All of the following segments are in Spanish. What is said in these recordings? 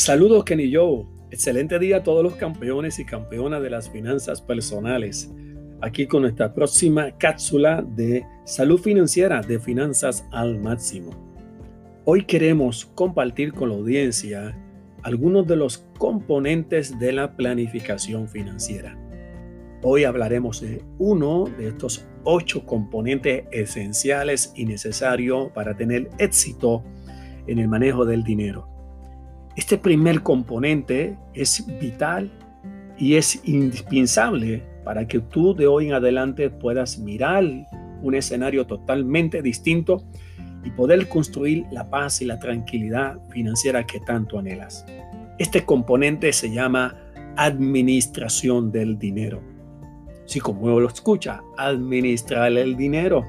Saludos Kenny Joe. Excelente día a todos los campeones y campeonas de las finanzas personales. Aquí con nuestra próxima cápsula de salud financiera de finanzas al máximo. Hoy queremos compartir con la audiencia algunos de los componentes de la planificación financiera. Hoy hablaremos de uno de estos ocho componentes esenciales y necesarios para tener éxito en el manejo del dinero. Este primer componente es vital y es indispensable para que tú de hoy en adelante puedas mirar un escenario totalmente distinto y poder construir la paz y la tranquilidad financiera que tanto anhelas. Este componente se llama administración del dinero. Si como lo escucha, administrar el dinero.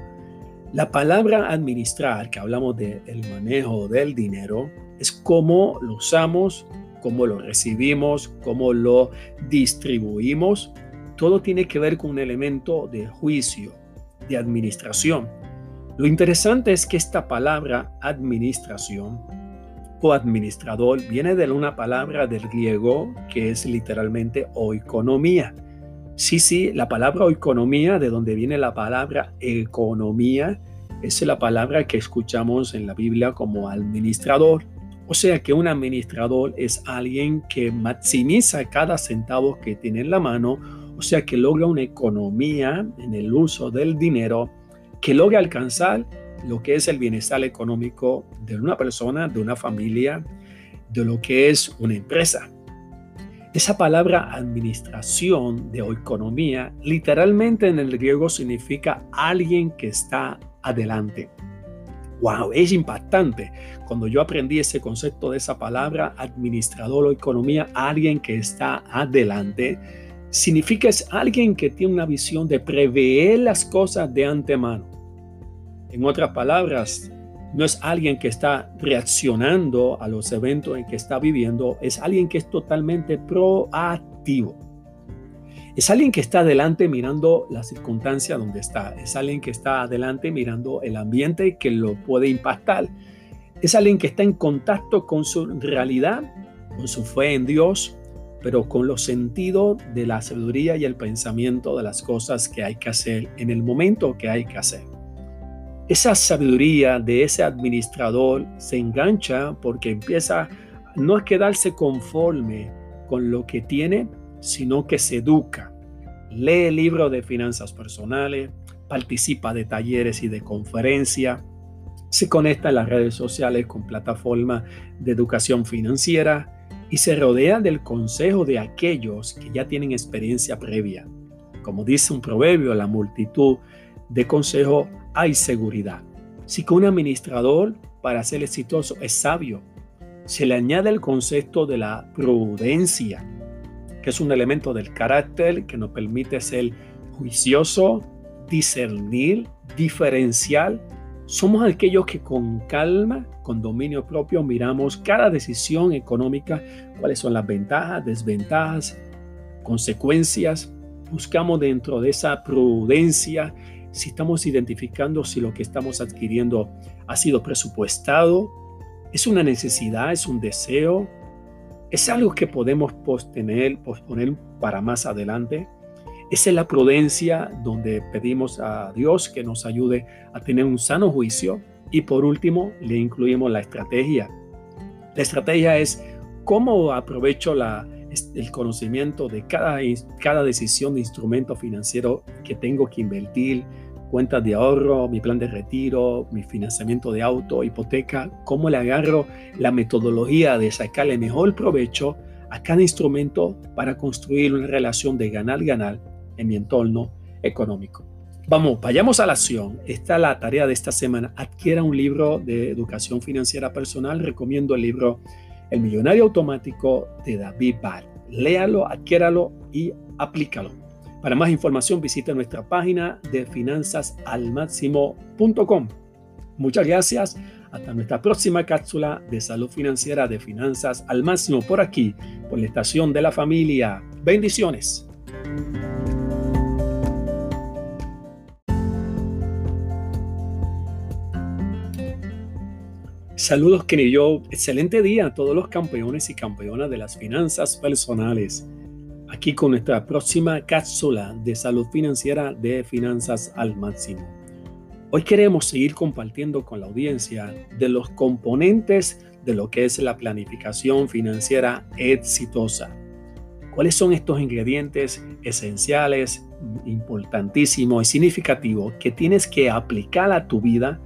La palabra administrar, que hablamos del manejo del dinero, es cómo lo usamos, cómo lo recibimos, cómo lo distribuimos. Todo tiene que ver con un elemento de juicio, de administración. Lo interesante es que esta palabra administración o administrador viene de una palabra del griego que es literalmente oikonomía. Sí, sí, la palabra economía, de donde viene la palabra economía, es la palabra que escuchamos en la Biblia como administrador. O sea que un administrador es alguien que maximiza cada centavo que tiene en la mano, o sea que logra una economía en el uso del dinero, que logra alcanzar lo que es el bienestar económico de una persona, de una familia, de lo que es una empresa. Esa palabra administración de economía literalmente en el griego significa alguien que está adelante. Wow, es impactante. Cuando yo aprendí ese concepto de esa palabra, administrador o economía, alguien que está adelante, significa es alguien que tiene una visión de prever las cosas de antemano. En otras palabras, no es alguien que está reaccionando a los eventos en que está viviendo, es alguien que es totalmente proactivo. Es alguien que está adelante mirando la circunstancia donde está. Es alguien que está adelante mirando el ambiente que lo puede impactar. Es alguien que está en contacto con su realidad, con su fe en Dios, pero con los sentidos de la sabiduría y el pensamiento de las cosas que hay que hacer en el momento que hay que hacer. Esa sabiduría de ese administrador se engancha porque empieza no a quedarse conforme con lo que tiene, sino que se educa. Lee libros de finanzas personales, participa de talleres y de conferencias, se conecta en las redes sociales con plataformas de educación financiera y se rodea del consejo de aquellos que ya tienen experiencia previa. Como dice un proverbio, la multitud de consejos hay seguridad. Si que un administrador para ser exitoso es sabio, se le añade el concepto de la prudencia, que es un elemento del carácter que nos permite ser juicioso, discernir, diferencial. Somos aquellos que con calma, con dominio propio, miramos cada decisión económica, cuáles son las ventajas, desventajas, consecuencias. Buscamos dentro de esa prudencia si estamos identificando si lo que estamos adquiriendo ha sido presupuestado, es una necesidad, es un deseo, es algo que podemos posponer, para más adelante. Esa es la prudencia donde pedimos a Dios que nos ayude a tener un sano juicio. Y por último, le incluimos la estrategia. La estrategia es cómo aprovecho la, el conocimiento de cada, cada decisión de instrumento financiero que tengo que invertir, cuentas de ahorro, mi plan de retiro, mi financiamiento de auto, hipoteca, cómo le agarro la metodología de sacarle mejor provecho a cada instrumento para construir una relación de ganar-ganar en mi entorno económico. Vamos, vayamos a la acción. Esta es la tarea de esta semana. Adquiera un libro de educación financiera personal. Recomiendo el libro El Millonario Automático de David Barr. Léalo, adquiéralo y aplícalo. Para más información visite nuestra página de finanzasalmáximo.com. Muchas gracias. Hasta nuestra próxima cápsula de salud financiera de Finanzas al Máximo por aquí, por la estación de la familia. Bendiciones. Saludos yo, excelente día a todos los campeones y campeonas de las finanzas personales. Aquí con nuestra próxima cápsula de salud financiera de finanzas al máximo. Hoy queremos seguir compartiendo con la audiencia de los componentes de lo que es la planificación financiera exitosa. ¿Cuáles son estos ingredientes esenciales, importantísimos y significativos que tienes que aplicar a tu vida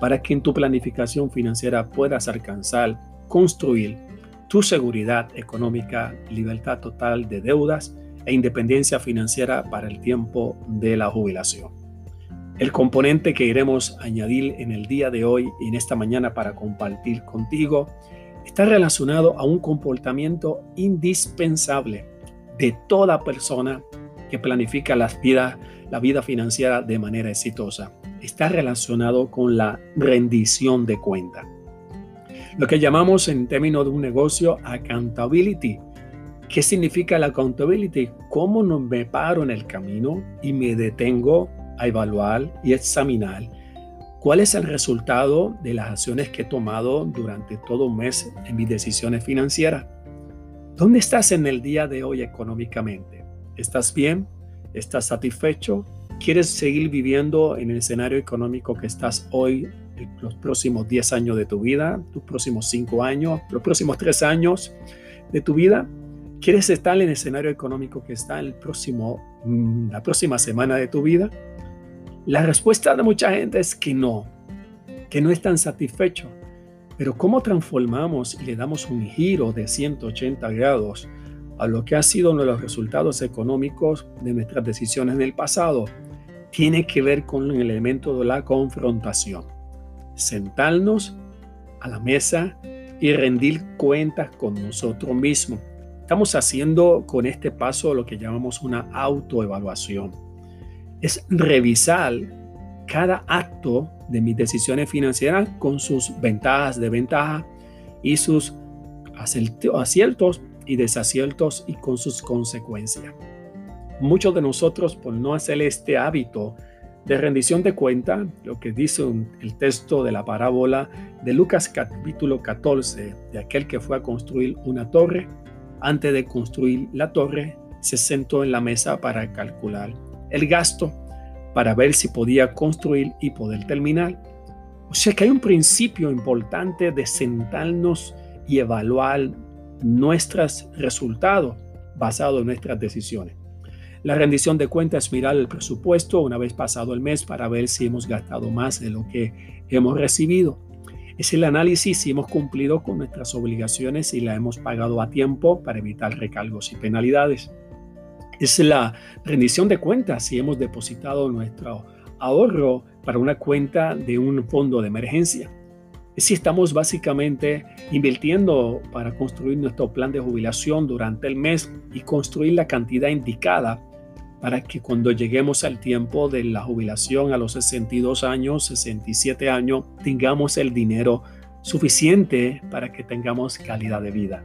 para que en tu planificación financiera puedas alcanzar, construir tu seguridad económica, libertad total de deudas e independencia financiera para el tiempo de la jubilación. El componente que iremos añadir en el día de hoy y en esta mañana para compartir contigo está relacionado a un comportamiento indispensable de toda persona que planifica la vida, la vida financiera de manera exitosa está relacionado con la rendición de cuenta. Lo que llamamos en términos de un negocio accountability. ¿Qué significa la accountability? ¿Cómo no me paro en el camino y me detengo a evaluar y examinar cuál es el resultado de las acciones que he tomado durante todo un mes en mis decisiones financieras? ¿Dónde estás en el día de hoy económicamente? ¿Estás bien? ¿Estás satisfecho? ¿Quieres seguir viviendo en el escenario económico que estás hoy, los próximos 10 años de tu vida, los próximos 5 años, los próximos 3 años de tu vida? ¿Quieres estar en el escenario económico que está el próximo, mm, la próxima semana de tu vida? La respuesta de mucha gente es que no, que no están satisfechos. Pero ¿cómo transformamos y le damos un giro de 180 grados a lo que ha sido uno de los resultados económicos de nuestras decisiones en el pasado? tiene que ver con el elemento de la confrontación. Sentarnos a la mesa y rendir cuentas con nosotros mismos. Estamos haciendo con este paso lo que llamamos una autoevaluación. Es revisar cada acto de mis decisiones financieras con sus ventajas, desventajas y sus aciertos y desaciertos y con sus consecuencias. Muchos de nosotros, por no hacer este hábito de rendición de cuenta, lo que dice el texto de la parábola de Lucas capítulo 14, de aquel que fue a construir una torre, antes de construir la torre, se sentó en la mesa para calcular el gasto, para ver si podía construir y poder terminar. O sea que hay un principio importante de sentarnos y evaluar nuestros resultados basados en nuestras decisiones. La rendición de cuentas mirar el presupuesto una vez pasado el mes para ver si hemos gastado más de lo que hemos recibido. Es el análisis si hemos cumplido con nuestras obligaciones y la hemos pagado a tiempo para evitar recargos y penalidades. Es la rendición de cuentas si hemos depositado nuestro ahorro para una cuenta de un fondo de emergencia. Si estamos básicamente invirtiendo para construir nuestro plan de jubilación durante el mes y construir la cantidad indicada para que cuando lleguemos al tiempo de la jubilación a los 62 años, 67 años, tengamos el dinero suficiente para que tengamos calidad de vida.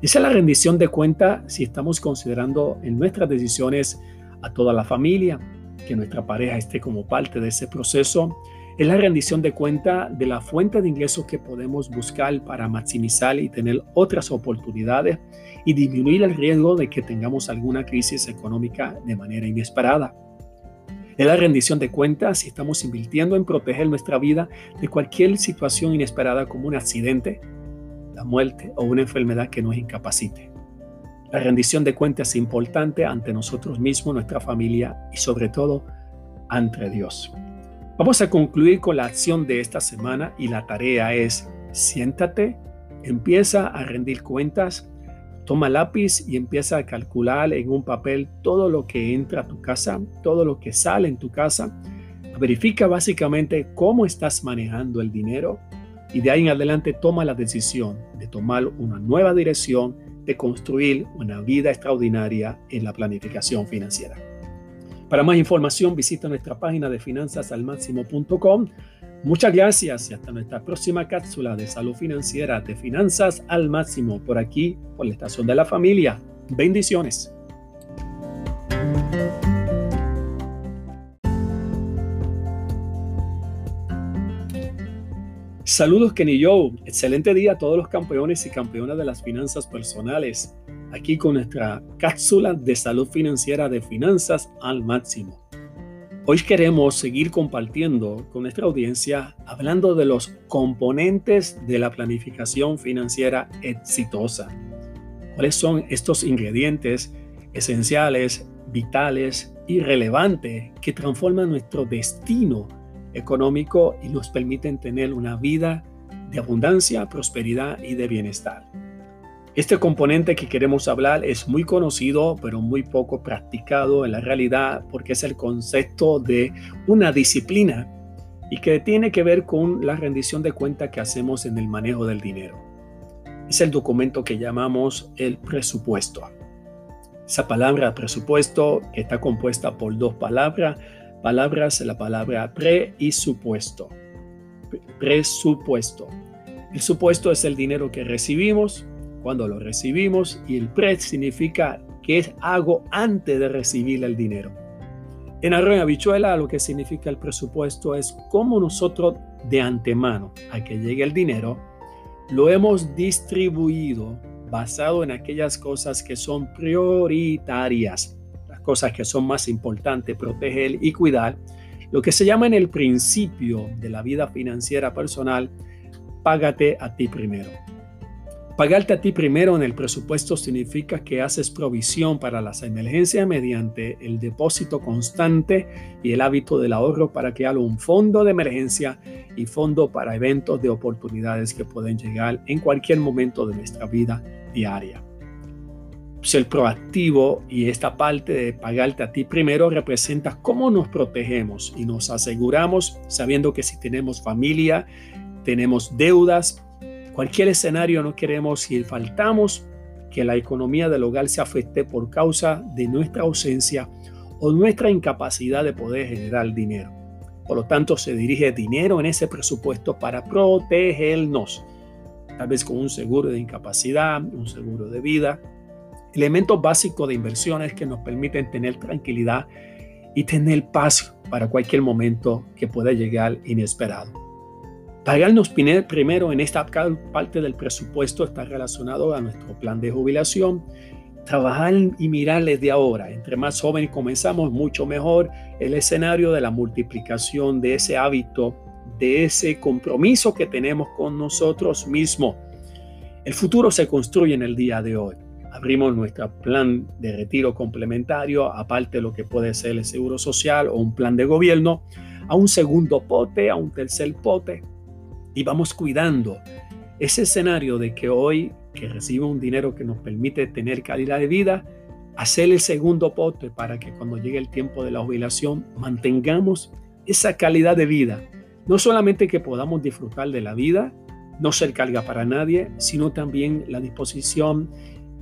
Esa es la rendición de cuenta si estamos considerando en nuestras decisiones a toda la familia, que nuestra pareja esté como parte de ese proceso es la rendición de cuenta de la fuente de ingresos que podemos buscar para maximizar y tener otras oportunidades y disminuir el riesgo de que tengamos alguna crisis económica de manera inesperada. Es la rendición de cuentas si estamos invirtiendo en proteger nuestra vida de cualquier situación inesperada como un accidente, la muerte o una enfermedad que nos incapacite. La rendición de cuentas es importante ante nosotros mismos, nuestra familia y sobre todo ante Dios. Vamos a concluir con la acción de esta semana y la tarea es siéntate, empieza a rendir cuentas, toma lápiz y empieza a calcular en un papel todo lo que entra a tu casa, todo lo que sale en tu casa. Verifica básicamente cómo estás manejando el dinero y de ahí en adelante toma la decisión de tomar una nueva dirección, de construir una vida extraordinaria en la planificación financiera. Para más información visita nuestra página de finanzasalmáximo.com. Muchas gracias y hasta nuestra próxima cápsula de salud financiera de Finanzas al Máximo por aquí, por la estación de la familia. Bendiciones. Saludos Kenny Joe, excelente día a todos los campeones y campeonas de las finanzas personales, aquí con nuestra cápsula de salud financiera de finanzas al máximo. Hoy queremos seguir compartiendo con nuestra audiencia hablando de los componentes de la planificación financiera exitosa. ¿Cuáles son estos ingredientes esenciales, vitales y relevantes que transforman nuestro destino económico y nos permiten tener una vida de abundancia, prosperidad y de bienestar. Este componente que queremos hablar es muy conocido, pero muy poco practicado en la realidad porque es el concepto de una disciplina y que tiene que ver con la rendición de cuenta que hacemos en el manejo del dinero. Es el documento que llamamos el presupuesto. Esa palabra presupuesto está compuesta por dos palabras, palabras, la palabra pre y supuesto. Presupuesto. El supuesto es el dinero que recibimos cuando lo recibimos y el pre significa que hago antes de recibir el dinero. En Arroyo Habichuela lo que significa el presupuesto es cómo nosotros de antemano a que llegue el dinero lo hemos distribuido basado en aquellas cosas que son prioritarias cosas que son más importantes, proteger y cuidar, lo que se llama en el principio de la vida financiera personal, págate a ti primero. Pagarte a ti primero en el presupuesto significa que haces provisión para las emergencias mediante el depósito constante y el hábito del ahorro para crear un fondo de emergencia y fondo para eventos de oportunidades que pueden llegar en cualquier momento de nuestra vida diaria ser proactivo y esta parte de pagarte a ti primero representa cómo nos protegemos y nos aseguramos sabiendo que si tenemos familia, tenemos deudas, cualquier escenario no queremos y faltamos que la economía del hogar se afecte por causa de nuestra ausencia o nuestra incapacidad de poder generar dinero. Por lo tanto, se dirige dinero en ese presupuesto para protegernos, tal vez con un seguro de incapacidad, un seguro de vida, elementos básicos de inversiones que nos permiten tener tranquilidad y tener paz para cualquier momento que pueda llegar inesperado. Pagarnos primero en esta parte del presupuesto está relacionado a nuestro plan de jubilación. Trabajar y mirar desde ahora. Entre más jóvenes comenzamos, mucho mejor el escenario de la multiplicación de ese hábito, de ese compromiso que tenemos con nosotros mismos. El futuro se construye en el día de hoy abrimos nuestro plan de retiro complementario, aparte de lo que puede ser el seguro social o un plan de gobierno, a un segundo pote, a un tercer pote, y vamos cuidando ese escenario de que hoy que recibo un dinero que nos permite tener calidad de vida, hacer el segundo pote para que cuando llegue el tiempo de la jubilación mantengamos esa calidad de vida. No solamente que podamos disfrutar de la vida, no ser carga para nadie, sino también la disposición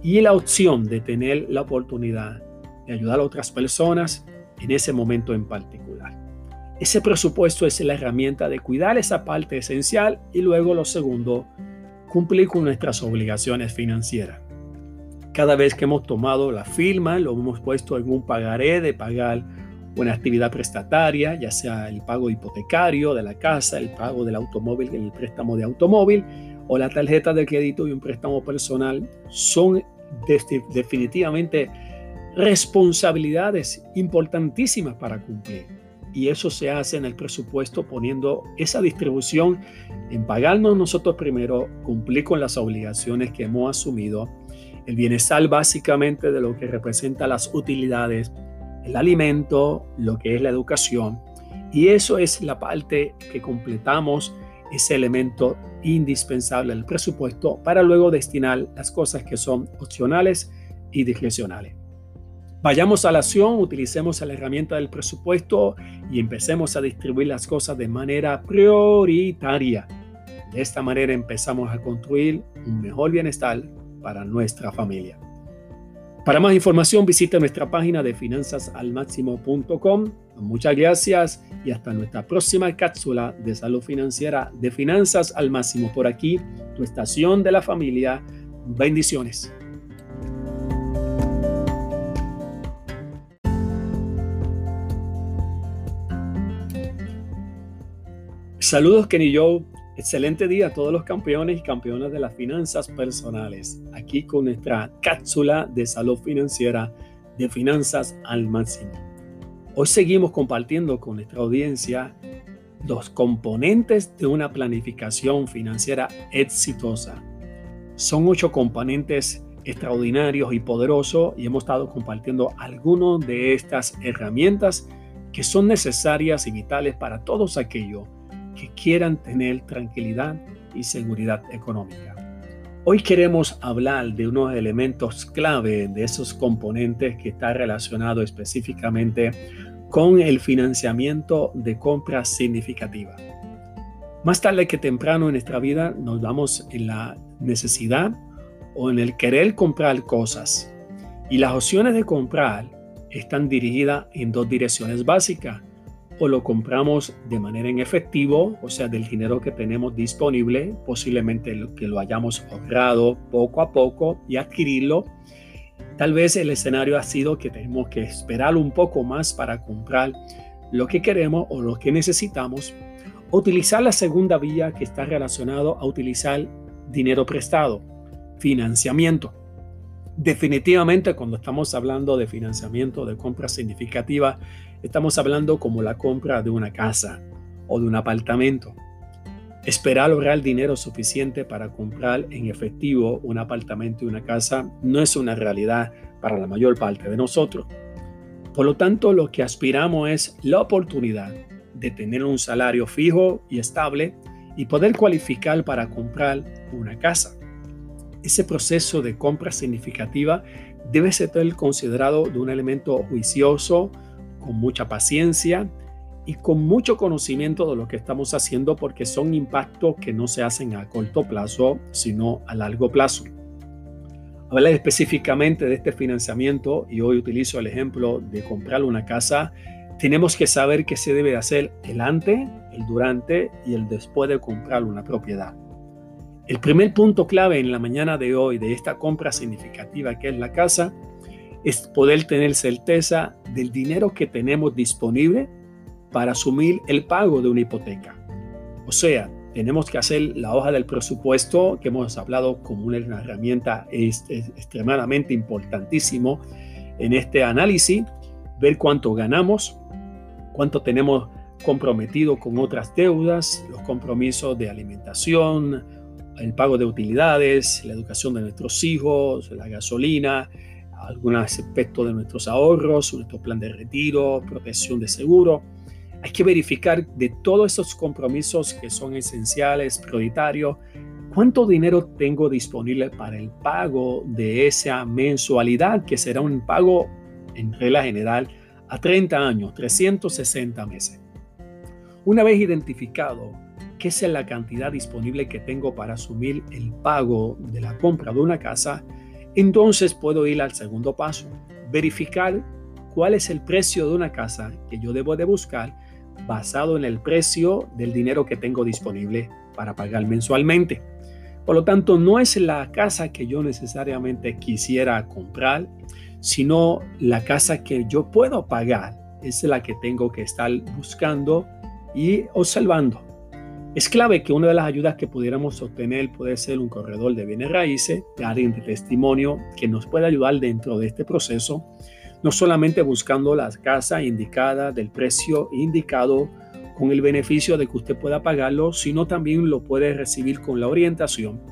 y la opción de tener la oportunidad de ayudar a otras personas en ese momento en particular. Ese presupuesto es la herramienta de cuidar esa parte esencial y luego lo segundo, cumplir con nuestras obligaciones financieras. Cada vez que hemos tomado la firma, lo hemos puesto en un pagaré de pagar una actividad prestataria, ya sea el pago hipotecario de la casa, el pago del automóvil, el préstamo de automóvil o la tarjeta de crédito y un préstamo personal, son definitivamente responsabilidades importantísimas para cumplir. Y eso se hace en el presupuesto poniendo esa distribución en pagarnos nosotros primero, cumplir con las obligaciones que hemos asumido, el bienestar básicamente de lo que representa las utilidades, el alimento, lo que es la educación. Y eso es la parte que completamos ese elemento indispensable del presupuesto para luego destinar las cosas que son opcionales y discrecionales. Vayamos a la acción, utilicemos la herramienta del presupuesto y empecemos a distribuir las cosas de manera prioritaria. De esta manera empezamos a construir un mejor bienestar para nuestra familia. Para más información visita nuestra página de finanzasalmáximo.com. Muchas gracias y hasta nuestra próxima cápsula de salud financiera de Finanzas al Máximo. Por aquí, tu estación de la familia. Bendiciones. Saludos Kenny Joe. Excelente día a todos los campeones y campeonas de las finanzas personales. Con nuestra cápsula de salud financiera de finanzas al máximo. Hoy seguimos compartiendo con nuestra audiencia los componentes de una planificación financiera exitosa. Son ocho componentes extraordinarios y poderosos y hemos estado compartiendo algunas de estas herramientas que son necesarias y vitales para todos aquellos que quieran tener tranquilidad y seguridad económica. Hoy queremos hablar de unos elementos clave de esos componentes que está relacionado específicamente con el financiamiento de compras significativas. Más tarde que temprano en nuestra vida nos damos en la necesidad o en el querer comprar cosas. Y las opciones de comprar están dirigidas en dos direcciones básicas o lo compramos de manera en efectivo, o sea, del dinero que tenemos disponible, posiblemente que lo hayamos ahorrado poco a poco y adquirirlo. Tal vez el escenario ha sido que tenemos que esperar un poco más para comprar lo que queremos o lo que necesitamos. Utilizar la segunda vía que está relacionado a utilizar dinero prestado, financiamiento. Definitivamente cuando estamos hablando de financiamiento de compra significativa, estamos hablando como la compra de una casa o de un apartamento. Esperar lograr dinero suficiente para comprar en efectivo un apartamento y una casa no es una realidad para la mayor parte de nosotros. Por lo tanto, lo que aspiramos es la oportunidad de tener un salario fijo y estable y poder cualificar para comprar una casa ese proceso de compra significativa debe ser considerado de un elemento juicioso, con mucha paciencia y con mucho conocimiento de lo que estamos haciendo porque son impactos que no se hacen a corto plazo, sino a largo plazo. Hablar específicamente de este financiamiento y hoy utilizo el ejemplo de comprar una casa, tenemos que saber qué se debe hacer el antes, el durante y el después de comprar una propiedad. El primer punto clave en la mañana de hoy de esta compra significativa que es la casa es poder tener certeza del dinero que tenemos disponible para asumir el pago de una hipoteca. O sea, tenemos que hacer la hoja del presupuesto que hemos hablado como una herramienta extremadamente importantísimo en este análisis, ver cuánto ganamos, cuánto tenemos comprometido con otras deudas, los compromisos de alimentación, el pago de utilidades, la educación de nuestros hijos, la gasolina, algunos aspectos de nuestros ahorros, nuestro plan de retiro, protección de seguro. Hay que verificar de todos esos compromisos que son esenciales, prioritarios, cuánto dinero tengo disponible para el pago de esa mensualidad, que será un pago en regla general a 30 años, 360 meses. Una vez identificado qué es la cantidad disponible que tengo para asumir el pago de la compra de una casa, entonces puedo ir al segundo paso, verificar cuál es el precio de una casa que yo debo de buscar basado en el precio del dinero que tengo disponible para pagar mensualmente. Por lo tanto, no es la casa que yo necesariamente quisiera comprar, sino la casa que yo puedo pagar. Es la que tengo que estar buscando y observando. Es clave que una de las ayudas que pudiéramos obtener puede ser un corredor de bienes raíces, de alguien de testimonio que nos pueda ayudar dentro de este proceso, no solamente buscando la casa indicada del precio indicado con el beneficio de que usted pueda pagarlo, sino también lo puede recibir con la orientación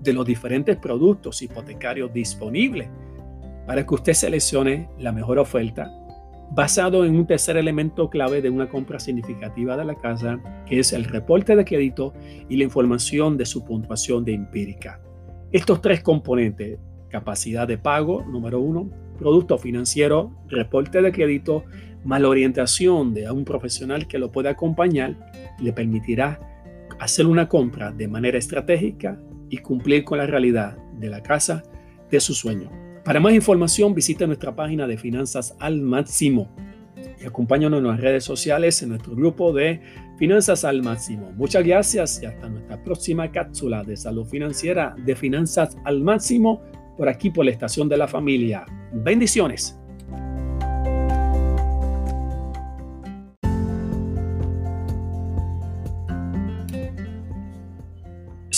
de los diferentes productos hipotecarios disponibles para que usted seleccione la mejor oferta basado en un tercer elemento clave de una compra significativa de la casa, que es el reporte de crédito y la información de su puntuación de empírica. Estos tres componentes, capacidad de pago, número uno, producto financiero, reporte de crédito, más la orientación de un profesional que lo pueda acompañar, le permitirá hacer una compra de manera estratégica y cumplir con la realidad de la casa de su sueño. Para más información visita nuestra página de Finanzas al Máximo y acompáñanos en las redes sociales en nuestro grupo de Finanzas al Máximo. Muchas gracias y hasta nuestra próxima cápsula de salud financiera de Finanzas al Máximo por aquí por la estación de la familia. Bendiciones.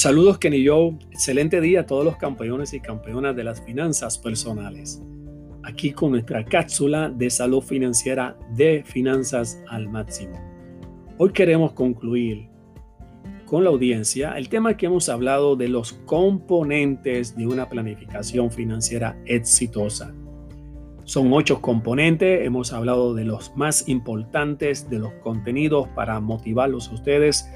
Saludos Kenny Joe, excelente día a todos los campeones y campeonas de las finanzas personales. Aquí con nuestra cápsula de salud financiera de finanzas al máximo. Hoy queremos concluir con la audiencia el tema que hemos hablado de los componentes de una planificación financiera exitosa. Son ocho componentes, hemos hablado de los más importantes, de los contenidos para motivarlos a ustedes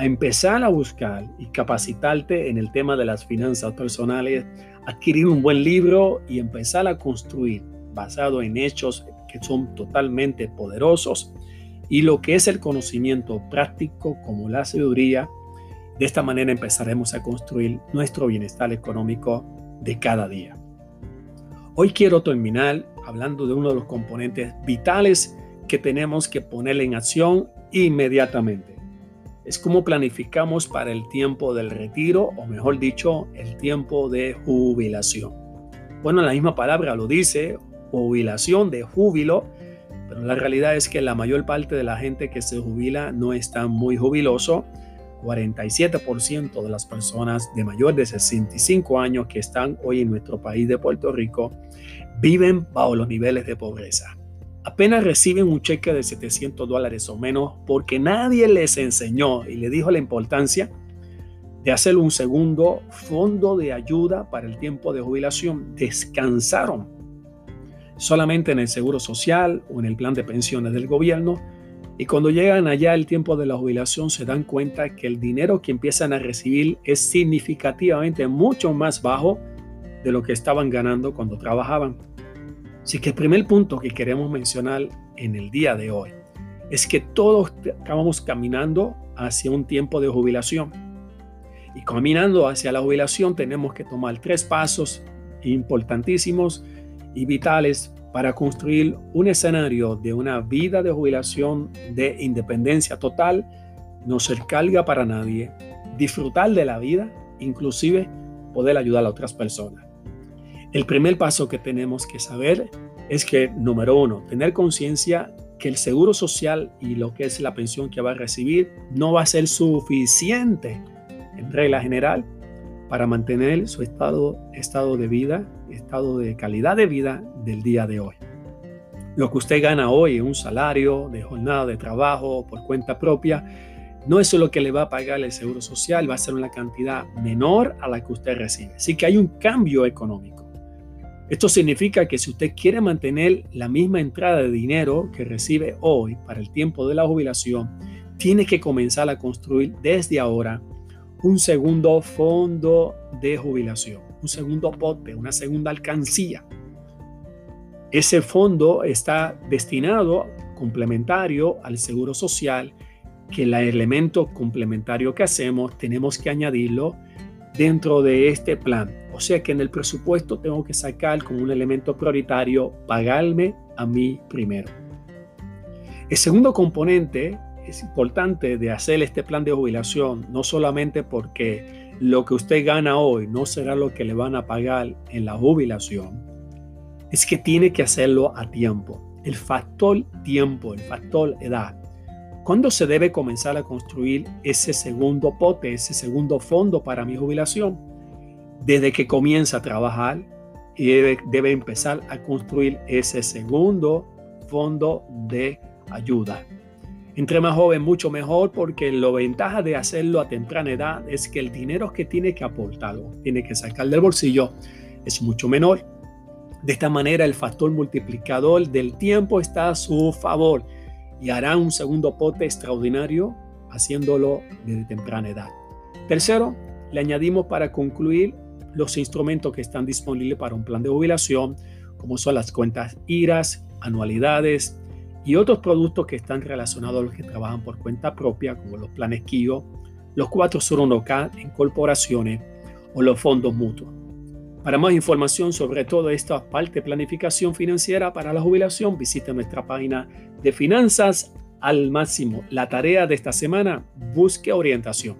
a empezar a buscar y capacitarte en el tema de las finanzas personales, adquirir un buen libro y empezar a construir basado en hechos que son totalmente poderosos y lo que es el conocimiento práctico como la sabiduría. De esta manera empezaremos a construir nuestro bienestar económico de cada día. Hoy quiero terminar hablando de uno de los componentes vitales que tenemos que poner en acción inmediatamente es como planificamos para el tiempo del retiro, o mejor dicho, el tiempo de jubilación. Bueno, la misma palabra lo dice, jubilación de júbilo, pero la realidad es que la mayor parte de la gente que se jubila no está muy jubiloso. 47% de las personas de mayor de 65 años que están hoy en nuestro país de Puerto Rico viven bajo los niveles de pobreza apenas reciben un cheque de 700 dólares o menos porque nadie les enseñó y le dijo la importancia de hacer un segundo fondo de ayuda para el tiempo de jubilación. Descansaron solamente en el seguro social o en el plan de pensiones del gobierno y cuando llegan allá el tiempo de la jubilación se dan cuenta que el dinero que empiezan a recibir es significativamente mucho más bajo de lo que estaban ganando cuando trabajaban. Así que el primer punto que queremos mencionar en el día de hoy es que todos acabamos caminando hacia un tiempo de jubilación. Y caminando hacia la jubilación tenemos que tomar tres pasos importantísimos y vitales para construir un escenario de una vida de jubilación de independencia total, no ser carga para nadie, disfrutar de la vida, inclusive poder ayudar a otras personas. El primer paso que tenemos que saber es que, número uno, tener conciencia que el seguro social y lo que es la pensión que va a recibir no va a ser suficiente en regla general para mantener su estado, estado de vida, estado de calidad de vida del día de hoy. Lo que usted gana hoy, un salario de jornada de trabajo por cuenta propia, no es lo que le va a pagar el seguro social, va a ser una cantidad menor a la que usted recibe. Así que hay un cambio económico. Esto significa que si usted quiere mantener la misma entrada de dinero que recibe hoy para el tiempo de la jubilación, tiene que comenzar a construir desde ahora un segundo fondo de jubilación, un segundo pote, una segunda alcancía. Ese fondo está destinado complementario al seguro social, que el elemento complementario que hacemos tenemos que añadirlo dentro de este plan. O sea que en el presupuesto tengo que sacar como un elemento prioritario pagarme a mí primero. El segundo componente es importante de hacer este plan de jubilación, no solamente porque lo que usted gana hoy no será lo que le van a pagar en la jubilación, es que tiene que hacerlo a tiempo. El factor tiempo, el factor edad ¿Cuándo se debe comenzar a construir ese segundo pote, ese segundo fondo para mi jubilación? Desde que comienza a trabajar y debe, empezar a construir ese segundo fondo de ayuda. Entre más joven, mucho mejor, porque la ventaja de hacerlo a temprana edad es que el dinero que tiene que aportar tiene que sacar del bolsillo es mucho menor. De esta manera, el factor multiplicador del tiempo está a su favor y hará un segundo pote extraordinario haciéndolo desde temprana edad. Tercero, le añadimos para concluir los instrumentos que están disponibles para un plan de jubilación, como son las cuentas IRAS, anualidades y otros productos que están relacionados a los que trabajan por cuenta propia, como los planes KIO, los 401k en corporaciones o los fondos mutuos. Para más información sobre toda esta parte de planificación financiera para la jubilación, visite nuestra página de finanzas al máximo. La tarea de esta semana, busque orientación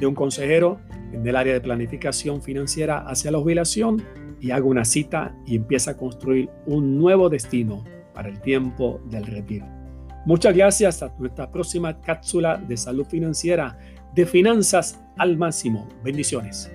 de un consejero en el área de planificación financiera hacia la jubilación y haga una cita y empieza a construir un nuevo destino para el tiempo del retiro. Muchas gracias. Hasta nuestra próxima cápsula de salud financiera de finanzas al máximo. Bendiciones.